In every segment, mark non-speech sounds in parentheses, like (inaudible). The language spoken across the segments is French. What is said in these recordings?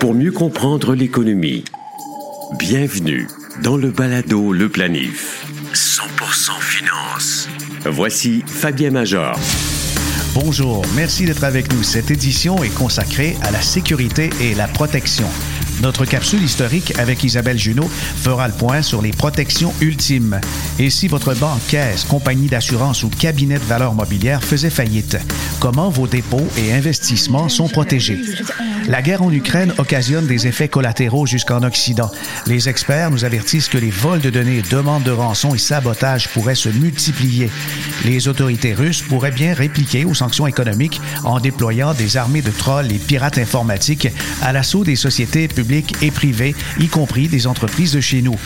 pour mieux comprendre l'économie. Bienvenue dans le balado Le Planif. 100% finance. Voici Fabien Major. Bonjour, merci d'être avec nous. Cette édition est consacrée à la sécurité et la protection. Notre capsule historique avec Isabelle Junot fera le point sur les protections ultimes. Et si votre banque, caisse, compagnie d'assurance ou cabinet de valeur mobilière faisait faillite, comment vos dépôts et investissements sont protégés? La guerre en Ukraine occasionne des effets collatéraux jusqu'en Occident. Les experts nous avertissent que les vols de données, demandes de rançon et sabotage pourraient se multiplier. Les autorités russes pourraient bien répliquer aux sanctions économiques en déployant des armées de trolls et pirates informatiques à l'assaut des sociétés publiques et privées, y compris des entreprises de chez nous.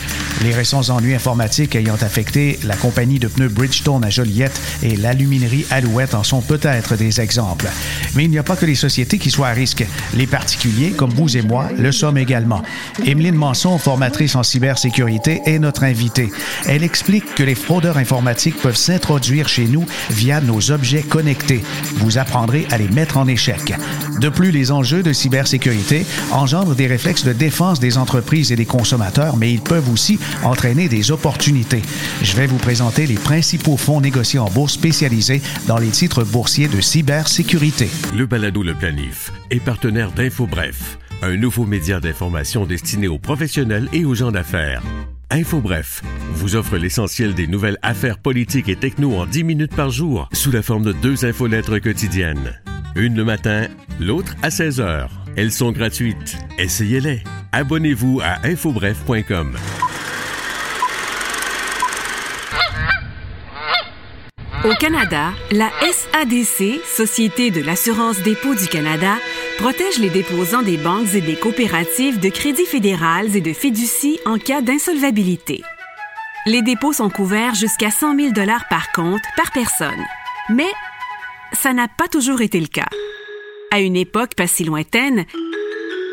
Les récents ennuis informatiques ayant affecté la compagnie de pneus Bridgestone à Joliette et l'aluminerie Alouette en sont peut-être des exemples. Mais il n'y a pas que les sociétés qui soient à risque. Les particuliers, comme vous et moi, le sommes également. Emeline Manson, formatrice en cybersécurité, est notre invitée. Elle explique que les fraudeurs informatiques peuvent s'introduire chez nous via nos objets connectés. Vous apprendrez à les mettre en échec. De plus, les enjeux de cybersécurité engendrent des réflexes de défense des entreprises et des consommateurs, mais ils peuvent aussi entraîner des opportunités. Je vais vous présenter les principaux fonds négociés en bourse spécialisés dans les titres boursiers de cybersécurité. Le balado Le Planif est partenaire d'InfoBref, un nouveau média d'information destiné aux professionnels et aux gens d'affaires. InfoBref vous offre l'essentiel des nouvelles affaires politiques et techno en 10 minutes par jour sous la forme de deux infolettres quotidiennes. Une le matin, l'autre à 16 heures. Elles sont gratuites. Essayez-les. Abonnez-vous à infobref.com. Au Canada, la SADC, Société de l'assurance dépôt du Canada, protège les déposants des banques et des coopératives de crédit fédéral et de fiducie en cas d'insolvabilité. Les dépôts sont couverts jusqu'à 100 000 par compte par personne. Mais ça n'a pas toujours été le cas. À une époque pas si lointaine,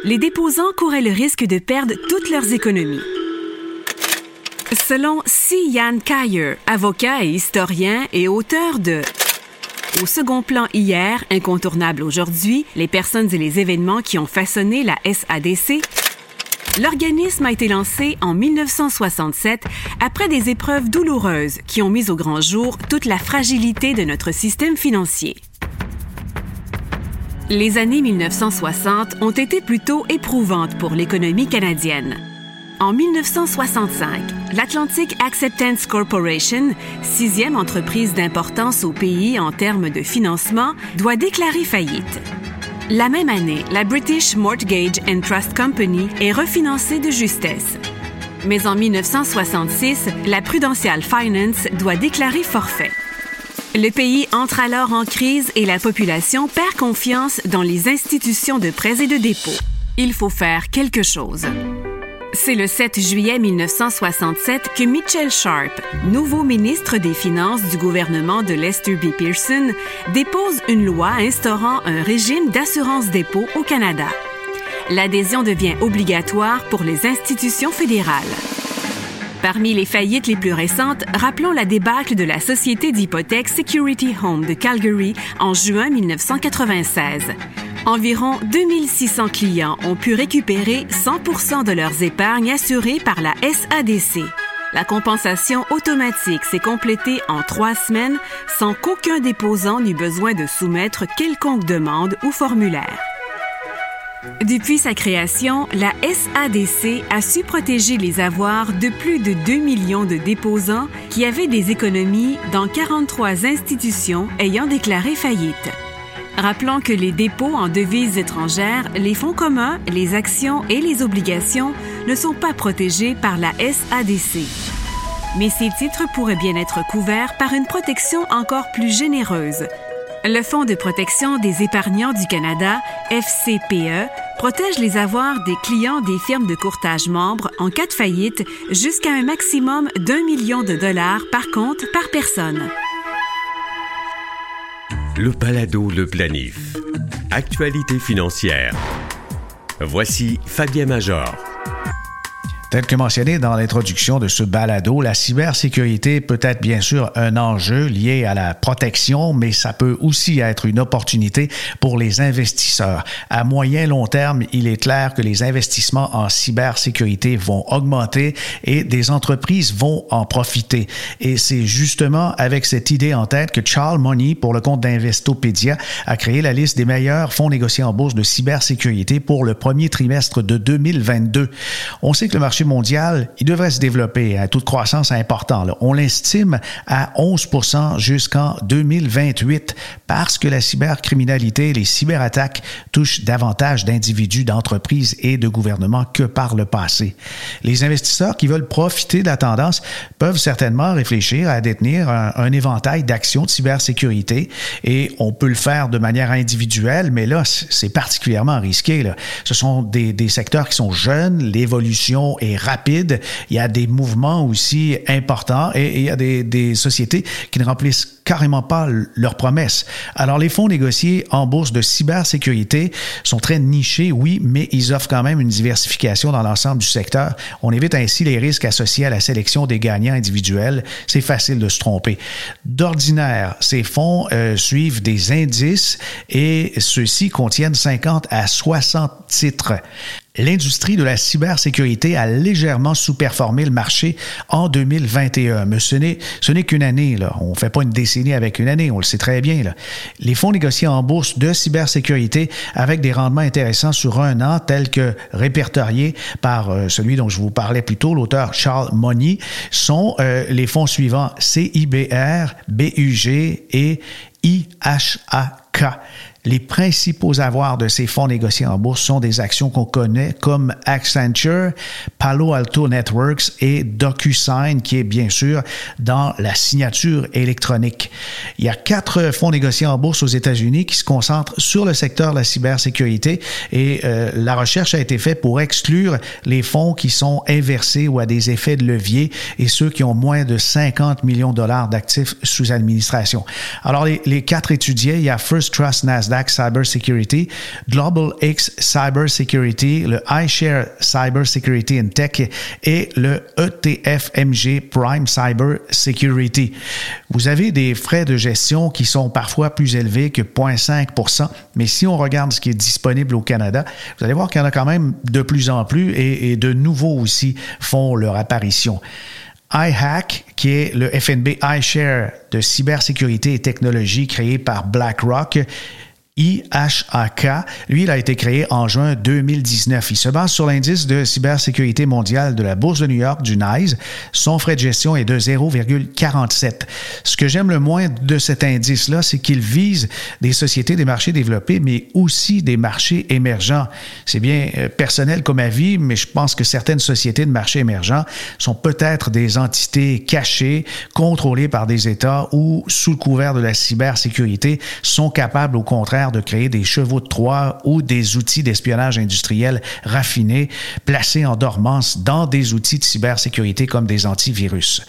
les déposants couraient le risque de perdre toutes leurs économies. Selon C. Yan Kyer, avocat et historien et auteur de Au second plan hier, incontournable aujourd'hui, les personnes et les événements qui ont façonné la SADC, l'organisme a été lancé en 1967 après des épreuves douloureuses qui ont mis au grand jour toute la fragilité de notre système financier. Les années 1960 ont été plutôt éprouvantes pour l'économie canadienne. En 1965, l'Atlantic Acceptance Corporation, sixième entreprise d'importance au pays en termes de financement, doit déclarer faillite. La même année, la British Mortgage and Trust Company est refinancée de justesse. Mais en 1966, la Prudential Finance doit déclarer forfait. Le pays entre alors en crise et la population perd confiance dans les institutions de prêts et de dépôt. Il faut faire quelque chose. C'est le 7 juillet 1967 que Mitchell Sharp, nouveau ministre des Finances du gouvernement de Lester B. Pearson, dépose une loi instaurant un régime d'assurance dépôt au Canada. L'adhésion devient obligatoire pour les institutions fédérales. Parmi les faillites les plus récentes, rappelons la débâcle de la société d'hypothèque Security Home de Calgary en juin 1996. Environ 2600 clients ont pu récupérer 100 de leurs épargnes assurées par la SADC. La compensation automatique s'est complétée en trois semaines sans qu'aucun déposant n'eût besoin de soumettre quelconque demande ou formulaire. Depuis sa création, la SADC a su protéger les avoirs de plus de 2 millions de déposants qui avaient des économies dans 43 institutions ayant déclaré faillite. Rappelons que les dépôts en devises étrangères, les fonds communs, les actions et les obligations ne sont pas protégés par la SADC. Mais ces titres pourraient bien être couverts par une protection encore plus généreuse. Le Fonds de protection des épargnants du Canada, FCPE, protège les avoirs des clients des firmes de courtage membres en cas de faillite jusqu'à un maximum d'un million de dollars par compte par personne. Le Palado Le Planif. Actualité financière. Voici Fabien Major. Tel que mentionné dans l'introduction de ce balado, la cybersécurité peut être bien sûr un enjeu lié à la protection, mais ça peut aussi être une opportunité pour les investisseurs. À moyen long terme, il est clair que les investissements en cybersécurité vont augmenter et des entreprises vont en profiter. Et c'est justement avec cette idée en tête que Charles Money, pour le compte d'Investopédia, a créé la liste des meilleurs fonds négociés en bourse de cybersécurité pour le premier trimestre de 2022. On sait que le marché mondial, il devrait se développer à un de croissance important. On l'estime à 11 jusqu'en 2028 parce que la cybercriminalité, les cyberattaques touchent davantage d'individus, d'entreprises et de gouvernements que par le passé. Les investisseurs qui veulent profiter de la tendance peuvent certainement réfléchir à détenir un, éventail d'actions de cybersécurité et on peut le faire de manière individuelle, mais là, c'est particulièrement risqué. Là. Ce sont des, des secteurs qui sont jeunes, l'évolution rapide. Il y a des mouvements aussi importants et, il y a des, des sociétés qui ne remplissent carrément pas leurs promesses. Alors, les fonds négociés en bourse de cybersécurité sont très nichés, oui, mais ils offrent quand même une diversification dans l'ensemble du secteur. On évite ainsi les risques associés à la sélection des gagnants individuels. C'est facile de se tromper. D'ordinaire, ces fonds euh, suivent des indices et ceux-ci contiennent 50 à 60 titres. L'industrie de la cybersécurité a légèrement sous-performé le marché en 2021. Mais ce n'est, qu'une année. On ne fait pas une décennie avec une année, on le sait très bien. Les fonds négociés en bourse de cybersécurité avec des rendements intéressants sur un an, tels que répertoriés par euh, celui dont je vous parlais plus tôt, l'auteur Charles Money, sont euh, les fonds suivants CIBR, BUG et IHAK. Les principaux avoirs de ces fonds négociés en bourse sont des actions qu'on connaît comme Accenture, Palo Alto Networks et DocuSign, qui est bien sûr dans la signature électronique. Il y a quatre fonds négociés en bourse aux États-Unis qui se concentrent sur le secteur de la cybersécurité et euh, la recherche a été faite pour exclure les fonds qui sont inversés ou à des effets de levier et ceux qui ont moins de 50 millions de dollars d'actifs sous administration. Alors, les, les quatre étudiés, il y a First Trust Nasdaq, Cyber Security, Global X Cyber Security, le iShare Cyber Security and Tech et le ETFMG Prime Cyber Security. Vous avez des frais de gestion qui sont parfois plus élevés que 0,5% mais si on regarde ce qui est disponible au Canada, vous allez voir qu'il y en a quand même de plus en plus et, et de nouveaux aussi font leur apparition iHack, qui est le FNB iShare de cybersécurité et technologie créé par BlackRock, IHAK. Lui, il a été créé en juin 2019. Il se base sur l'indice de cybersécurité mondiale de la Bourse de New York, du NICE. Son frais de gestion est de 0,47. Ce que j'aime le moins de cet indice-là, c'est qu'il vise des sociétés des marchés développés, mais aussi des marchés émergents. C'est bien euh, personnel comme avis, mais je pense que certaines sociétés de marchés émergents sont peut-être des entités cachées, contrôlées par des États ou, sous le couvert de la cybersécurité, sont capables, au contraire, de créer des chevaux de Troie ou des outils d'espionnage industriel raffinés placés en dormance dans des outils de cybersécurité comme des antivirus.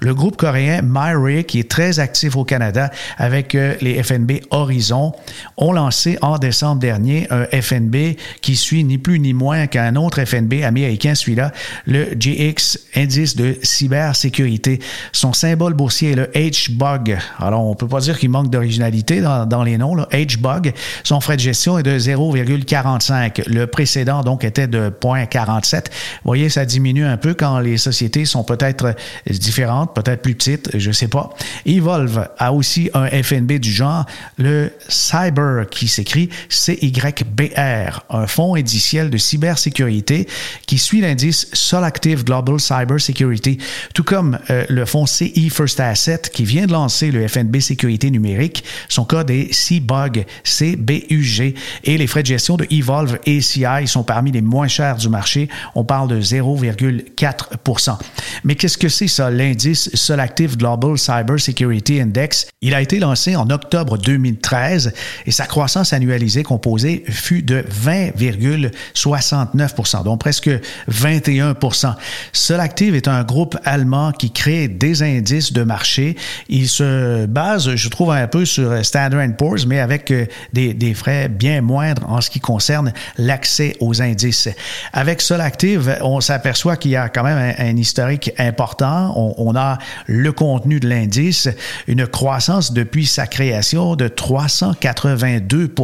Le groupe coréen MyRay, qui est très actif au Canada avec euh, les FNB Horizon, ont lancé en décembre dernier un FNB qui suit ni plus ni moins qu'un autre FNB américain, celui-là, le GX Indice de cybersécurité. Son symbole boursier est le HBUG. Alors, on peut pas dire qu'il manque d'originalité dans, dans les noms, là. HBUG son frais de gestion est de 0,45. Le précédent, donc, était de 0,47. Vous voyez, ça diminue un peu quand les sociétés sont peut-être différentes, peut-être plus petites, je ne sais pas. Evolve a aussi un FNB du genre, le Cyber, qui s'écrit CYBR, un fonds indiciel de cybersécurité qui suit l'indice Solactive Global Cyber Security, tout comme euh, le fonds CI First Asset qui vient de lancer le FNB Sécurité numérique. Son code est CBUG, CBUG. Et les frais de gestion de Evolve ACI sont parmi les moins chers du marché. On parle de 0,4% Mais qu'est-ce que c'est ça, l'indice Solactive Global Cyber Security Index? Il a été lancé en octobre 2013 et sa croissance annualisée composée fut de 20,69% donc presque 21% Solactive est un groupe allemand qui crée des indices de marché. Il se base, je trouve, un peu sur Standard Poor's, mais avec euh, des, frais bien moindres en ce qui concerne l'accès aux indices. Avec Solactive, on s'aperçoit qu'il y a quand même un, historique important. On, on, a le contenu de l'indice, une croissance depuis sa création de 382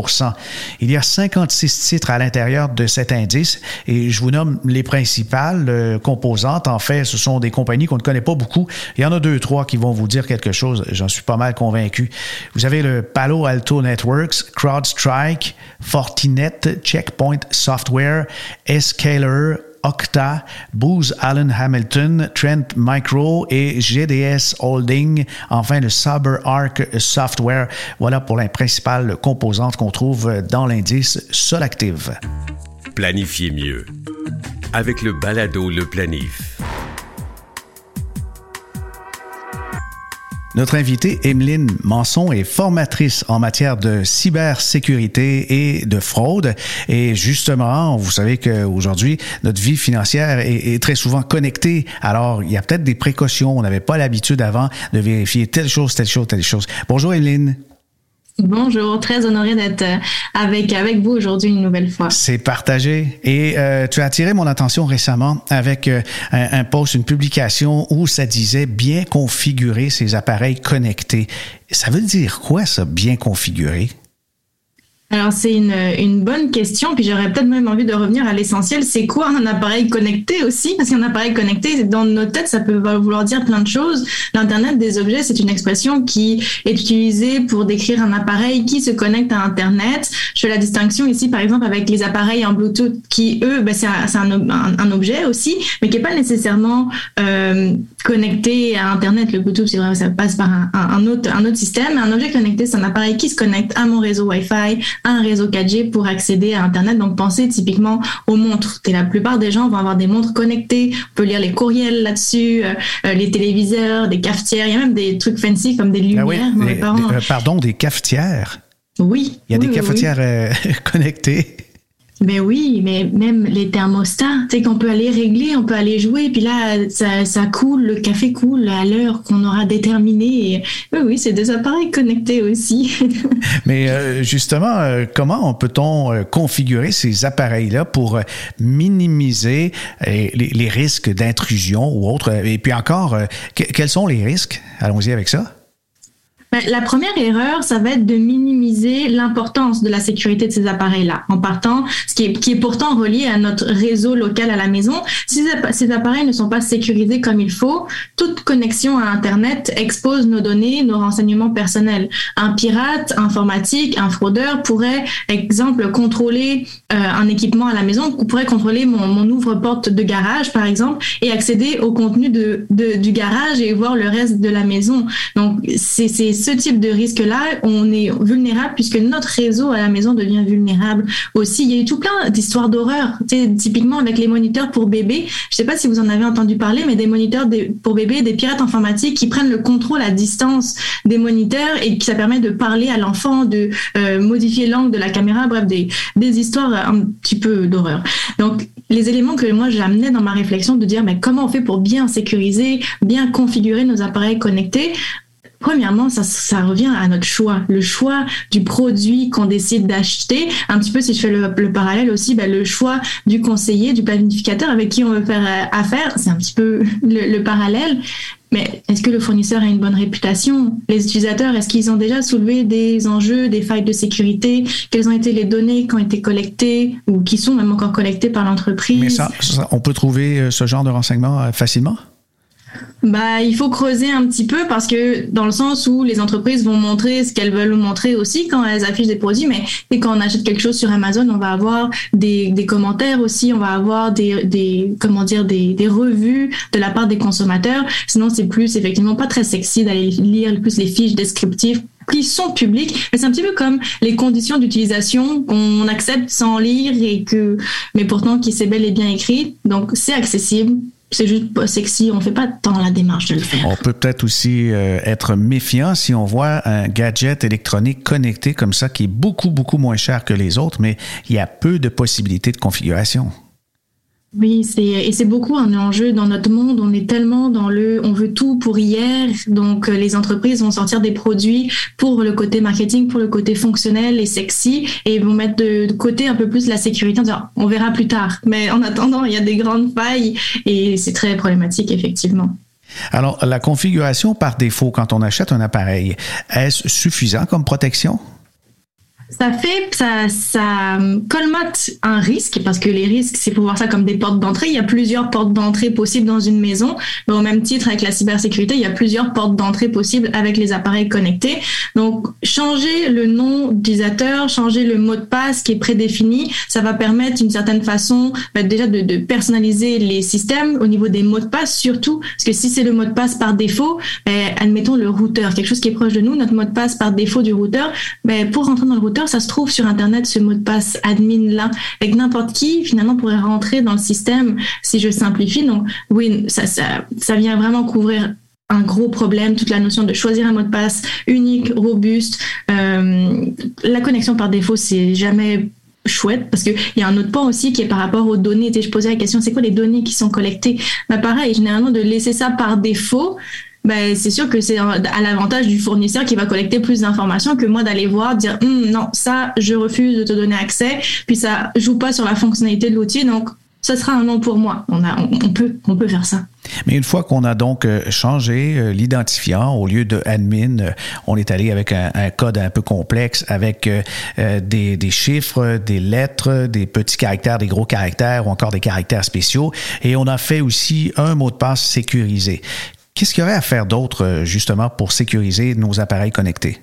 Il y a 56 titres à l'intérieur de cet indice et je vous nomme les principales euh, composantes. En fait, ce sont des compagnies qu'on ne connaît pas beaucoup. Il y en a deux, trois qui vont vous dire quelque chose. J'en suis pas mal convaincu. Vous avez le Palo Alto Networks, CrowdStrike, Fortinet, Checkpoint Software, Escaler, Okta, Booz Allen Hamilton, Trent Micro et GDS Holding. Enfin, le CyberArk Software. Voilà pour les principales composantes qu'on trouve dans l'indice Solactive. Planifiez mieux avec le balado Le Planif. Notre invitée, Emeline Manson, est formatrice en matière de cybersécurité et de fraude. Et justement, vous savez qu'aujourd'hui, notre vie financière est, très souvent connectée. Alors, il y a peut-être des précautions. On n'avait pas l'habitude avant de vérifier telle chose, telle chose, telle chose. Bonjour, Emeline. Bonjour, très honoré d'être euh, avec, vous aujourd'hui une nouvelle fois. C'est partagé. Et euh, tu as attiré mon attention récemment avec euh, un, un, post, une publication où ça disait bien configurer ces appareils connectés. Ça veut dire quoi ça, bien configurer? Alors c'est une, une, bonne question, puis j'aurais peut-être même envie de revenir à l'essentiel. C'est quoi un appareil connecté aussi? Parce qu'un appareil connecté, dans nos têtes, ça peut vouloir dire plein de choses. L'Internet des objets, c'est une expression qui est utilisée pour décrire un appareil qui se connecte à Internet. Je fais la distinction ici, par exemple, avec les appareils en Bluetooth qui, eux, ben, c'est un, objet aussi, mais qui n'est pas nécessairement euh, connecté à Internet. Le Bluetooth, c'est vrai, ça passe par un, autre, un autre système. Un objet connecté, c'est un appareil qui se connecte à mon réseau Wi-Fi, un réseau 4G pour accéder à Internet. Donc, pensez typiquement aux montres. Et la plupart des gens vont avoir des montres connectées. On peut lire les courriels là-dessus, euh, euh, les téléviseurs, des cafetières. Il y a même des trucs fancy comme des lumières. Ah oui, euh, pardon, des cafetières? Oui. Il y a des cafetières (laughs) connectées. Mais oui, mais même les thermostats, sais qu'on peut aller régler, on peut aller jouer, puis là, ça, ça coule, le café coule à l'heure qu'on aura déterminée. Oui, oui, c'est des appareils connectés aussi. (laughs) mais euh, justement, euh, comment peut-on euh, configurer ces appareils-là pour minimiser les, risques d'intrusion ou autres? Et puis encore, quels sont les risques? Allons-y avec ça. La première erreur, ça va être de minimiser l'importance de la sécurité de ces appareils-là, en partant, ce qui est, qui est pourtant relié à notre réseau local à la maison. Si ces appareils ne sont pas sécurisés comme il faut, toute connexion à Internet expose nos données, nos renseignements personnels. Un pirate informatique, un fraudeur pourrait, exemple, contrôler euh, un équipement à la maison, pourrait contrôler mon, mon ouvre-porte de garage, par exemple, et accéder au contenu de, du garage et voir le reste de la maison. Donc, c'est ce type de risque-là, on est vulnérable puisque notre réseau à la maison devient vulnérable aussi. Il y a eu tout plein d'histoires d'horreur, typiquement avec les moniteurs pour bébés. Je ne sais pas si vous en avez entendu parler, mais des moniteurs pour bébés, des pirates informatiques qui prennent le contrôle à distance des moniteurs et qui ça permet de parler à l'enfant, de euh, modifier l'angle de la caméra, bref, des, des histoires un petit peu d'horreur. Donc, les éléments que moi j'amenais dans ma réflexion de dire mais comment on fait pour bien sécuriser, bien configurer nos appareils connectés Premièrement, ça, ça revient à notre choix, le choix du produit qu'on décide d'acheter. Un petit peu, si je fais le, parallèle aussi, ben, le choix du conseiller, du planificateur avec qui on veut faire euh, affaire, c'est un petit peu (laughs) le, le parallèle. Mais est-ce que le fournisseur a une bonne réputation? Les utilisateurs, est-ce qu'ils ont déjà soulevé des enjeux, des failles de sécurité? Quelles ont été les données qui ont été collectées ou qui sont même encore collectées par l'entreprise? Mais ça, on peut trouver euh, ce genre de renseignements euh, facilement? Bah, il faut creuser un petit peu parce que dans le sens où les entreprises vont montrer ce qu'elles veulent montrer aussi quand elles affichent des produits, mais et quand on achète quelque chose sur Amazon, on va avoir des, des commentaires aussi, on va avoir des, des comment dire des, des revues de la part des consommateurs. Sinon, c'est plus effectivement pas très sexy d'aller lire plus les fiches descriptives qui sont publiques, mais c'est un petit peu comme les conditions d'utilisation qu'on accepte sans lire et que, mais pourtant qui c'est bel et bien écrit. Donc c'est accessible, c'est juste pas sexy, on fait pas tant la démarche de le faire. On peut peut-être aussi euh, être méfiant si on voit un gadget électronique connecté comme ça qui est beaucoup, beaucoup moins cher que les autres, mais il y a peu de possibilités de configuration. Oui, c'est et c'est beaucoup un enjeu dans notre monde. On est tellement dans le, on veut tout pour hier. Donc euh, les entreprises vont sortir des produits pour le côté marketing, pour le côté fonctionnel et sexy, et vont mettre de, côté un peu plus la sécurité en disant on verra plus tard. Mais en attendant, il y a des grandes failles et c'est très problématique effectivement. Alors la configuration par défaut quand on achète un appareil, est-ce suffisant comme protection? Ça fait, ça, ça colmate un risque, parce que les risques, c'est pour voir ça comme des portes d'entrée. Il y a plusieurs portes d'entrée possibles dans une maison. Mais au même titre, avec la cybersécurité, il y a plusieurs portes d'entrée possibles avec les appareils connectés. Donc, changer le nom d'utilisateur, changer le mot de passe qui est prédéfini, ça va permettre d'une certaine façon bah, déjà de, de, personnaliser les systèmes au niveau des mots de passe surtout, parce que si c'est le mot de passe par défaut, bah, admettons le routeur, quelque chose qui est proche de nous, notre mot de passe par défaut du routeur, bah, pour rentrer dans le routeur, ça se trouve sur Internet, ce mot de passe admin là, avec n'importe qui, finalement, pourrait rentrer dans le système si je simplifie. Donc, oui, ça, ça, ça vient vraiment couvrir un gros problème, toute la notion de choisir un mot de passe unique, robuste. Euh, la connexion par défaut, c'est jamais chouette parce qu'il y a un autre point aussi qui est par rapport aux données. je posais la question, c'est quoi les données qui sont collectées? Bah, Pareil, généralement, de laisser ça par défaut, ben, c'est sûr que c'est à l'avantage du fournisseur qui va collecter plus d'informations que moi d'aller voir, dire hum, non, ça, je refuse de te donner accès, puis ça joue pas sur la fonctionnalité de l'outil, donc ce sera un non pour moi. On, a, on, peut, on peut faire ça. Mais une fois qu'on a donc euh, changé euh, l'identifiant, au lieu de admin, euh, on est allé avec un, code un peu complexe, avec des, des, chiffres, des lettres, des petits caractères, des gros caractères ou encore des caractères spéciaux. Et on a fait aussi un mot de passe sécurisé. Qu'est-ce qu'il y aurait à faire d'autre, euh, justement, pour sécuriser nos appareils connectés?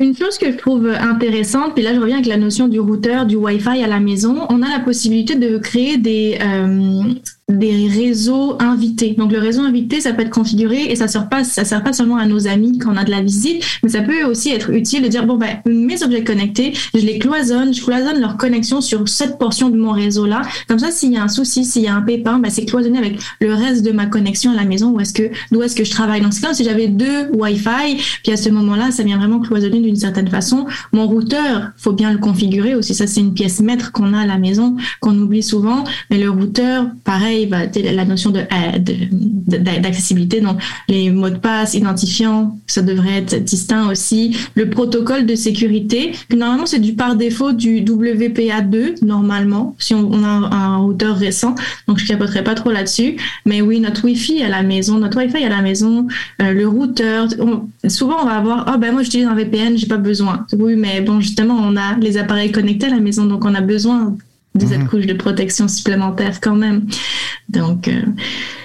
Une chose que je trouve intéressante, puis là je reviens avec la notion du routeur, du Wi-Fi à la maison, on a la possibilité de créer des, euh, des réseaux invités. Donc le réseau invité, ça peut être configuré et ça sert pas, ça sert pas seulement à nos amis quand on a de la visite, mais ça peut aussi être utile de dire bon ben mes objets connectés, je les cloisonne, je cloisonne leur connexion sur cette portion de mon réseau là. Comme ça, s'il y a un souci, s'il y a un pépin, ben, c'est cloisonné avec le reste de ma connexion à la maison où est-ce que d'où est-ce que je travaille. Donc c'est comme si j'avais deux Wi-Fi, puis à ce moment-là, ça vient vraiment cloisonner d'une certaine façon. Mon routeur, faut bien le configurer aussi. Ça c'est une pièce maître qu'on a à la maison qu'on oublie souvent, mais le routeur, pareil bah, la notion de, d'accessibilité, donc les mots de passe, identifiants, ça devrait être distinct aussi. Le protocole de sécurité, normalement c'est du par défaut du WPA2, normalement, si on, a un, routeur récent, donc je capoterai pas trop là-dessus. Mais oui, notre Wi-Fi à la maison, notre Wi-Fi à la maison, euh, le routeur, souvent on va avoir, oh ben moi j'utilise un VPN, j'ai pas besoin. Oui, mais bon, justement, on a les appareils connectés à la maison, donc on a besoin de cette mhm. couche de protection supplémentaire quand même. Donc, euh,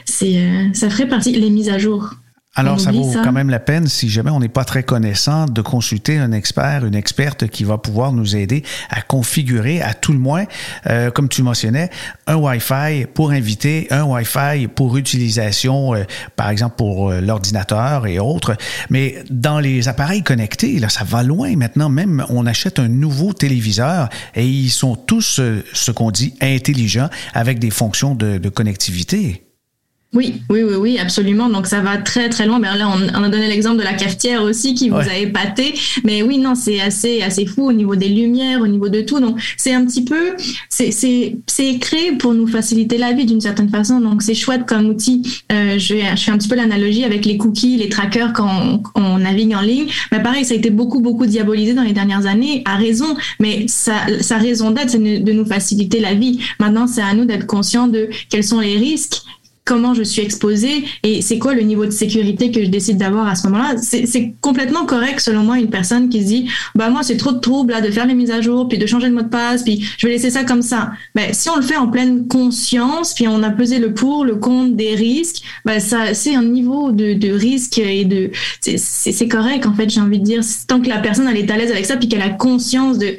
c'est, euh, ça ferait partie, les mises à jour alors, ça vaut quand même la peine, si jamais on n'est pas très connaissant, de consulter un expert, une experte qui va pouvoir nous aider à configurer, à tout le moins, euh, comme tu mentionnais, un Wi-Fi pour inviter, un Wi-Fi pour utilisation, euh, par exemple pour euh, l'ordinateur et autres. Mais dans les appareils connectés, là, ça va loin maintenant. Même, on achète un nouveau téléviseur et ils sont tous, ce qu'on dit, intelligents avec des fonctions de, de connectivité. Oui, oui, oui, oui, absolument. Donc ça va très très loin. Mais là, on, a donné l'exemple de la cafetière aussi qui vous a épaté. Mais oui, non, c'est assez assez fou au niveau des lumières, au niveau de tout. Donc c'est un petit peu, c'est c'est c'est créé pour nous faciliter la vie d'une certaine façon. Donc c'est chouette comme outil. Euh, je, je fais un petit peu l'analogie avec les cookies, les trackers quand on, navigue en ligne. Mais pareil, ça a été beaucoup beaucoup diabolisé dans les dernières années, à raison. Mais sa sa raison d'être, c'est de nous faciliter la vie. Maintenant, c'est à nous d'être conscients de quels sont les risques comment je suis exposée et c'est quoi le niveau de sécurité que je décide d'avoir à ce moment-là. C'est complètement correct selon moi une personne qui se dit bah moi c'est trop de trouble là de faire les mises à jour puis de changer le mot de passe puis je vais laisser ça comme ça. Ben si on le fait en pleine conscience puis on a pesé le pour le contre des risques, ben ça c'est un niveau de, de risque et de c'est correct en fait j'ai envie de dire tant que la personne elle est à l'aise avec ça puis qu'elle a conscience de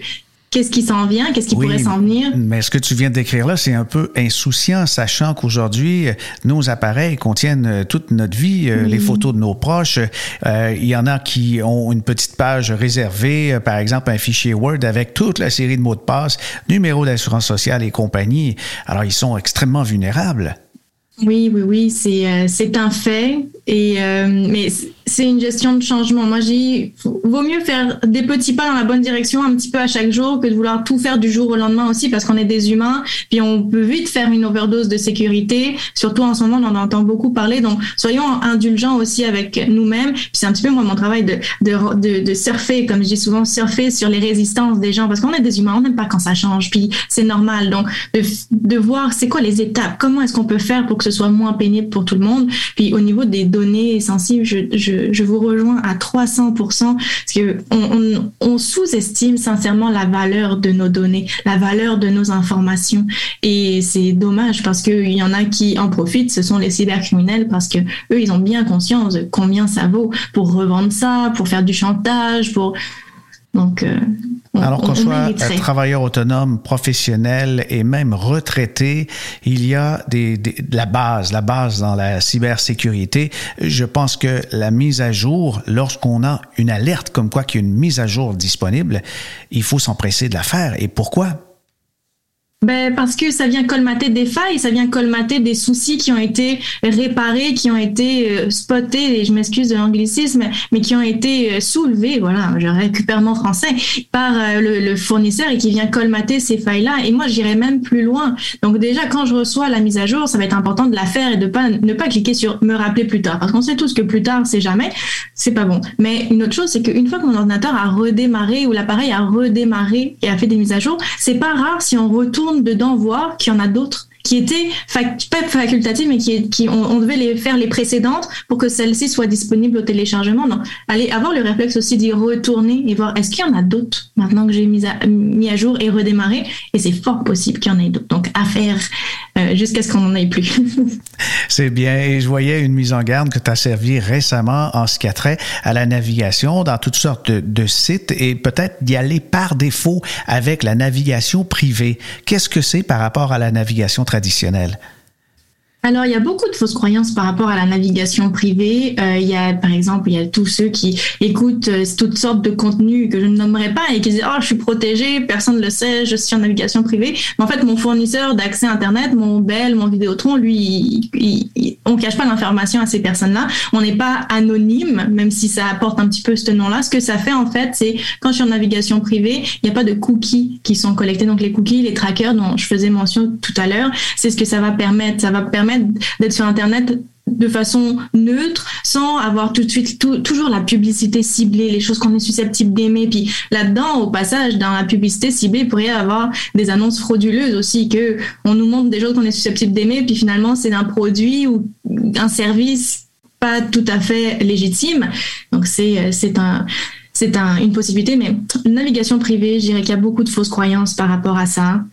qu'est-ce qui s'en vient, qu'est-ce qui pourrait s'en venir? Mais ce que tu viens de décrire là, c'est un peu insouciant, sachant qu'aujourd'hui, nos appareils contiennent euh, toute notre vie, euh, les photos de nos proches. Euh, il y en a qui ont une petite page réservée, par exemple un fichier Word avec toute la série de mots de passe, numéro d'assurance sociale et compagnie. Alors, ils sont extrêmement vulnérables. Oui, oui, oui, c'est c'est un fait. Et mais c'est une gestion de changement. Moi, dis, vaut mieux faire des petits pas dans la bonne direction un petit peu à chaque jour que de vouloir tout faire du jour au lendemain aussi parce qu'on est des humains. Puis on peut vite faire une overdose de sécurité. Surtout en ce moment, on en entend beaucoup parler. Donc, soyons indulgents aussi avec nous-mêmes. Puis c'est un petit peu moi mon travail de, de, de, de, surfer, comme je dis souvent, surfer sur les résistances des gens parce qu'on est des humains. On n'aime pas quand ça change. Puis c'est normal. Donc, de, de voir c'est quoi les étapes. Comment est-ce qu'on peut faire pour que ce soit moins pénible pour tout le monde. Puis au niveau des données sensibles, je, je je, vous rejoins à 300% parce que on, on, sous-estime sincèrement la valeur de nos données, la valeur de nos informations. Et c'est dommage parce qu'il y en a qui en profitent, ce sont les cybercriminels parce que eux, ils ont bien conscience de combien ça vaut pour revendre ça, pour faire du chantage, pour donc, euh, alors qu'on soit travailleur autonome, professionnel et même retraité, il y a des, la base, la base dans la cybersécurité. Je pense que la mise à jour, lorsqu'on a une alerte comme quoi qu'il y a une mise à jour disponible, il faut s'empresser de la faire. Et pourquoi? Ben, parce que ça vient colmater des failles, ça vient colmater des soucis qui ont été réparés, qui ont été euh, spotés, et je m'excuse de l'anglicisme, mais qui ont été euh, soulevés, voilà, je récupère mon français, par euh, le, fournisseur et qui vient colmater ces failles-là. Et moi, j'irai même plus loin. Donc déjà, quand je reçois la mise à jour, ça va être important de la faire et de pas, ne pas cliquer sur me rappeler plus tard. Parce qu'on sait tous que plus tard, c'est jamais, c'est pas bon. Mais une autre chose, c'est qu'une fois que mon ordinateur a redémarré ou l'appareil a redémarré et a fait des mises à jour, c'est pas rare si on retourne dedans voir qu'il y en a d'autres qui étaient pas facultatives, mais qui, on, devait les faire les précédentes pour que celles-ci soient disponibles au téléchargement. Non, allez avoir le réflexe aussi d'y retourner et voir est-ce qu'il y en a d'autres maintenant que j'ai mis à, mis à jour et redémarré? Et c'est fort possible qu'il y en ait d'autres. Donc à faire euh, jusqu'à ce qu'on n'en ait plus. (laughs) c'est bien. Et je voyais une mise en garde que tu as servi récemment en ce qui a trait à la navigation dans toutes sortes de, de sites et peut-être d'y aller par défaut avec la navigation privée. Qu'est-ce que c'est par rapport à la navigation traditionnelle? Alors, il y a beaucoup de fausses croyances par rapport à la navigation privée. Euh, il y a, par exemple, il y a tous ceux qui écoutent euh, toutes sortes de contenus que je ne nommerai pas et qui disent « Oh, je suis protégé, personne ne le sait, je suis en navigation privée. » Mais en fait, mon fournisseur d'accès Internet, mon Bell, mon Vidéotron, lui, il, on cache pas l'information à ces personnes-là. On n'est pas anonyme, même si ça apporte un petit peu ce nom-là. Ce que ça fait, en fait, c'est quand je suis en navigation privée, il n'y a pas de cookies qui sont collectés. Donc, les cookies, les trackers dont je faisais mention tout à l'heure, c'est ce que ça va permettre. Ça va permettre d'être sur Internet de façon neutre, sans avoir tout de suite toujours la publicité ciblée, les choses qu'on est susceptible d'aimer. Puis là-dedans, au passage, dans la publicité ciblée, il pourrait y avoir des annonces frauduleuses aussi, que on nous montre des choses qu'on est susceptible d'aimer, puis finalement c'est un produit ou un service pas tout à fait légitime. Donc c'est c'est un c'est un, une possibilité, mais navigation privée, je dirais qu'il y a beaucoup de fausses croyances par rapport à ça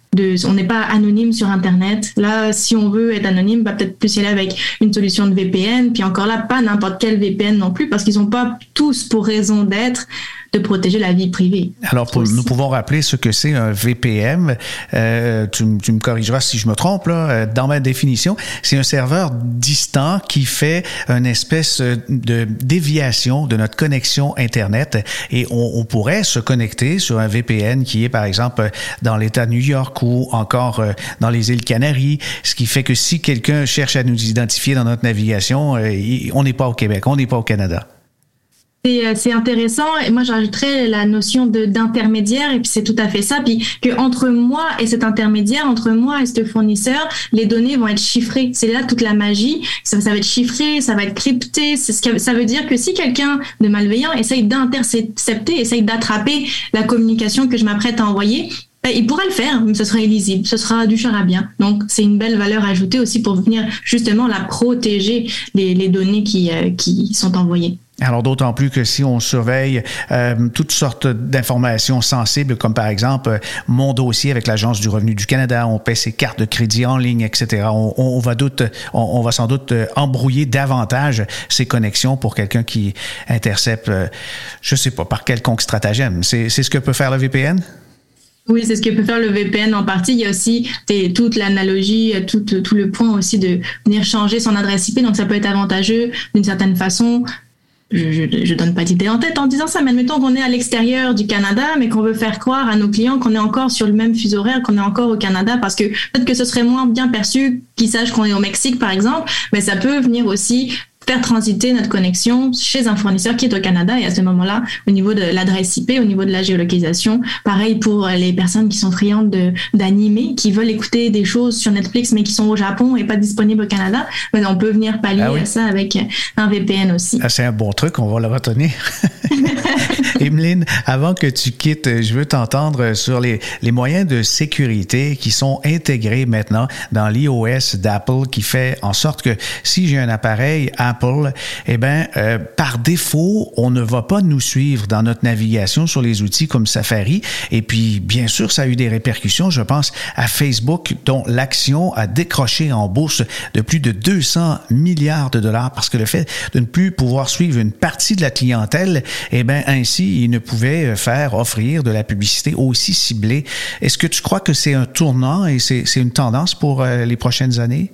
on n'est pas anonyme sur Internet. Là, si on veut être anonyme, va peut-être plus y aller avec une solution de VPN. Puis encore là, pas n'importe quel VPN non plus, parce qu'ils n'ont pas tous pour raison d'être de protéger la vie privée. Alors, nous pouvons rappeler ce que c'est un VPN. Euh, tu, me corrigeras si je me trompe. Là. Euh, dans ma définition, c'est un serveur distant qui fait une espèce de déviation de notre connexion Internet. Et on, on pourrait se connecter sur un VPN qui est, par exemple, dans l'État de New York ou encore euh, dans les îles Canaries. Ce qui fait que si quelqu'un cherche à nous identifier dans notre navigation, on n'est pas au Québec, on n'est pas au Canada. Euh, c'est intéressant. Et moi, j'ajouterais la notion d'intermédiaire, et puis c'est tout à fait ça. Puis que entre moi et cet intermédiaire, entre moi et ce fournisseur, les données vont être chiffrées. C'est là toute la magie. Ça, va être chiffré, ça va être crypté. C'est ce que ça veut dire que si quelqu'un de malveillant essaye d'intercepter, essaye d'attraper la communication que je m'apprête à envoyer, ben, il pourra le faire, mais ce sera illisible, ce sera du charabien. Donc, c'est une belle valeur ajoutée aussi pour venir justement la protéger les, les données qui, euh, qui sont envoyées. Alors d'autant plus que si on surveille euh, toutes sortes d'informations sensibles, comme par exemple euh, mon dossier avec l'Agence du revenu du Canada, on paie ses cartes de crédit en ligne, etc. On, va, sans doute euh, embrouiller davantage ces connexions pour quelqu'un qui intercepte, euh, je sais pas, par quelconque stratagème. C'est ce que peut faire le VPN? Oui, c'est ce que peut faire le VPN en partie. Il y a aussi toute l'analogie, tout le point aussi de venir changer son adresse IP. Donc, ça peut être avantageux d'une certaine façon je, je, donne pas d'idée en tête en disant ça, mais admettons qu'on est à l'extérieur du Canada, mais qu'on veut faire croire à nos clients qu'on est encore sur le même fuseau horaire, qu'on est encore au Canada, parce que peut-être que ce serait moins bien perçu qu'ils sachent qu'on est au Mexique, par exemple, mais ça peut venir aussi faire transiter notre connexion chez un fournisseur qui est au Canada. Et à ce moment-là, au niveau de l'adresse IP, au niveau de la géolocalisation, pareil pour les personnes qui sont friandes d'animer, qui veulent écouter des choses sur Netflix mais qui sont au Japon et pas disponibles au Canada, ben, on peut venir pallier ah à ça avec un VPN aussi. Ah, c'est un bon truc, on va le retenir. (laughs) (laughs) Emeline, avant que tu quittes, je veux t'entendre sur les, les moyens de sécurité qui sont intégrés maintenant dans l'iOS d'Apple qui fait en sorte que si j'ai un appareil Apple, eh ben euh, par défaut, on ne va pas nous suivre dans notre navigation sur les outils comme Safari. Et puis, bien sûr, ça a eu des répercussions. Je pense à Facebook, dont l'action a décroché en bourse de plus de 200 milliards de dollars parce que le fait de ne plus pouvoir suivre une partie de la clientèle, eh ben ainsi, il ne pouvait faire offrir de la publicité aussi ciblée. Est-ce que tu crois que c'est un tournant et c'est une tendance pour euh, les prochaines années?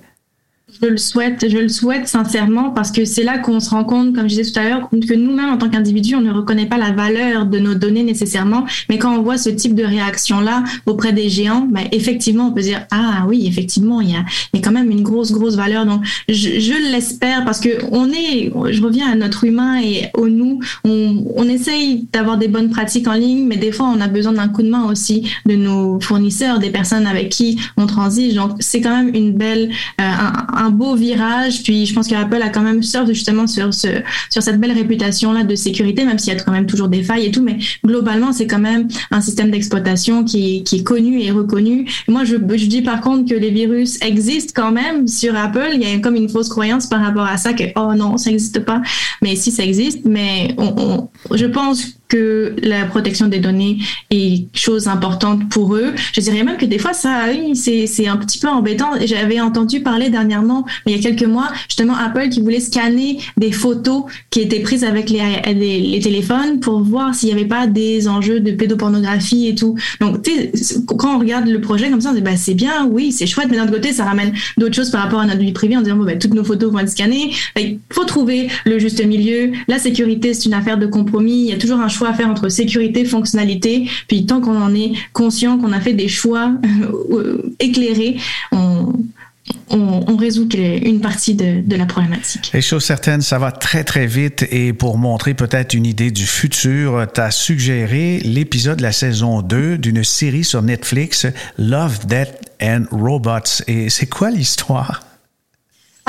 Je le souhaite, je le souhaite sincèrement parce que c'est là qu'on se rend compte, comme je disais tout à l'heure, que nous-mêmes en tant qu'individus, on ne reconnaît pas la valeur de nos données nécessairement. Mais quand on voit ce type de réaction-là auprès des géants, ben, effectivement, on peut dire ah oui, effectivement, il y a, il y a quand même une grosse, grosse valeur. Donc, je, je l'espère parce que on est, je reviens à notre humain et au nous, on, on essaye d'avoir des bonnes pratiques en ligne, mais des fois, on a besoin d'un coup de main aussi de nos fournisseurs, des personnes avec qui on transige. Donc, c'est quand même une belle, euh, un un beau virage. Puis je pense qu'Apple a quand même surfe justement sur, ce, sur cette belle réputation-là de sécurité, même s'il y a quand même toujours des failles et tout. Mais globalement, c'est quand même un système d'exploitation qui, qui, est connu et reconnu. moi, je, je dis par contre que les virus existent quand même sur Apple. Il y a comme une fausse croyance par rapport à ça que, oh non, ça n'existe pas. Mais si ça existe, mais on, je pense que la protection des données est chose importante pour eux. Je dirais même que des fois, ça, oui, c'est un petit peu embêtant. J'avais entendu parler dernièrement, il y a quelques mois, justement Apple qui voulait scanner des photos qui étaient prises avec les, téléphones pour voir s'il n'y avait pas des enjeux de pédopornographie et tout. Donc, quand on regarde le projet comme ça, on dit, bah, c'est bien, oui, c'est chouette, mais d'un autre côté, ça ramène d'autres choses par rapport à notre vie privée en disant, bon, bah, toutes nos photos vont être scannées. Il faut trouver le juste milieu. La sécurité, c'est une affaire de compromis. Il y a toujours un choix à faire entre sécurité, fonctionnalité. Puis tant qu'on en est conscient, qu'on a fait des choix euh, éclairés, on, on, résout une partie de, de, la problématique. Les choses certaines, ça va très très vite et pour montrer peut-être une idée du futur, tu as suggéré l'épisode de la saison 2 d'une série sur Netflix, Love, Death and Robots. Et c'est quoi l'histoire?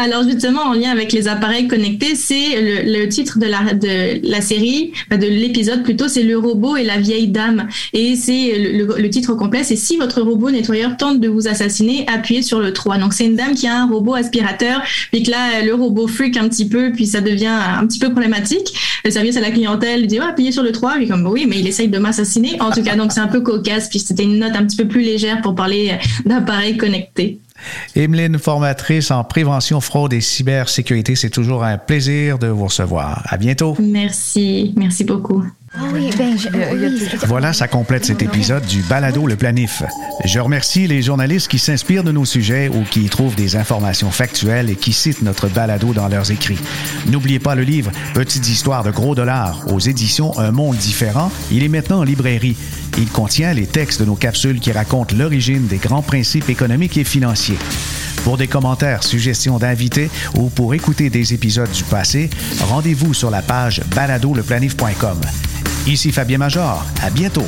Alors justement, en lien avec les appareils connectés, c'est le, titre de la, de la série, de l'épisode plutôt, c'est Le robot et la vieille dame. Et c'est le, titre complet, c'est si votre robot nettoyeur tente de vous assassiner, appuyez sur le 3. Donc c'est une dame qui a un robot aspirateur, puis que là, le robot freak un petit peu, puis ça devient un petit peu problématique. Le service à la clientèle dit, ouais, appuyez sur le 3, puis comme, oui, mais il essaye de m'assassiner. En tout cas, donc c'est un peu cocasse, puis c'était une note un petit peu plus légère pour parler d'appareils connectés. Emeline, formatrice en prévention fraude et cybersécurité, c'est toujours un plaisir de vous recevoir. À bientôt. Merci, merci beaucoup. Ah ben, voilà, ça complète cet épisode du Balado Le Planif. Je remercie les journalistes qui s'inspirent de nos sujets ou qui y trouvent des informations factuelles et qui citent notre balado dans leurs écrits. N'oubliez pas le livre Petites histoires de gros dollars aux éditions Un monde différent. Il est maintenant en librairie. Il contient les textes de nos capsules qui racontent l'origine des grands principes économiques et financiers. Pour des commentaires, suggestions d'invités ou pour écouter des épisodes du passé, rendez-vous sur la page baladoleplanif.com. Ici Fabien Major. À bientôt.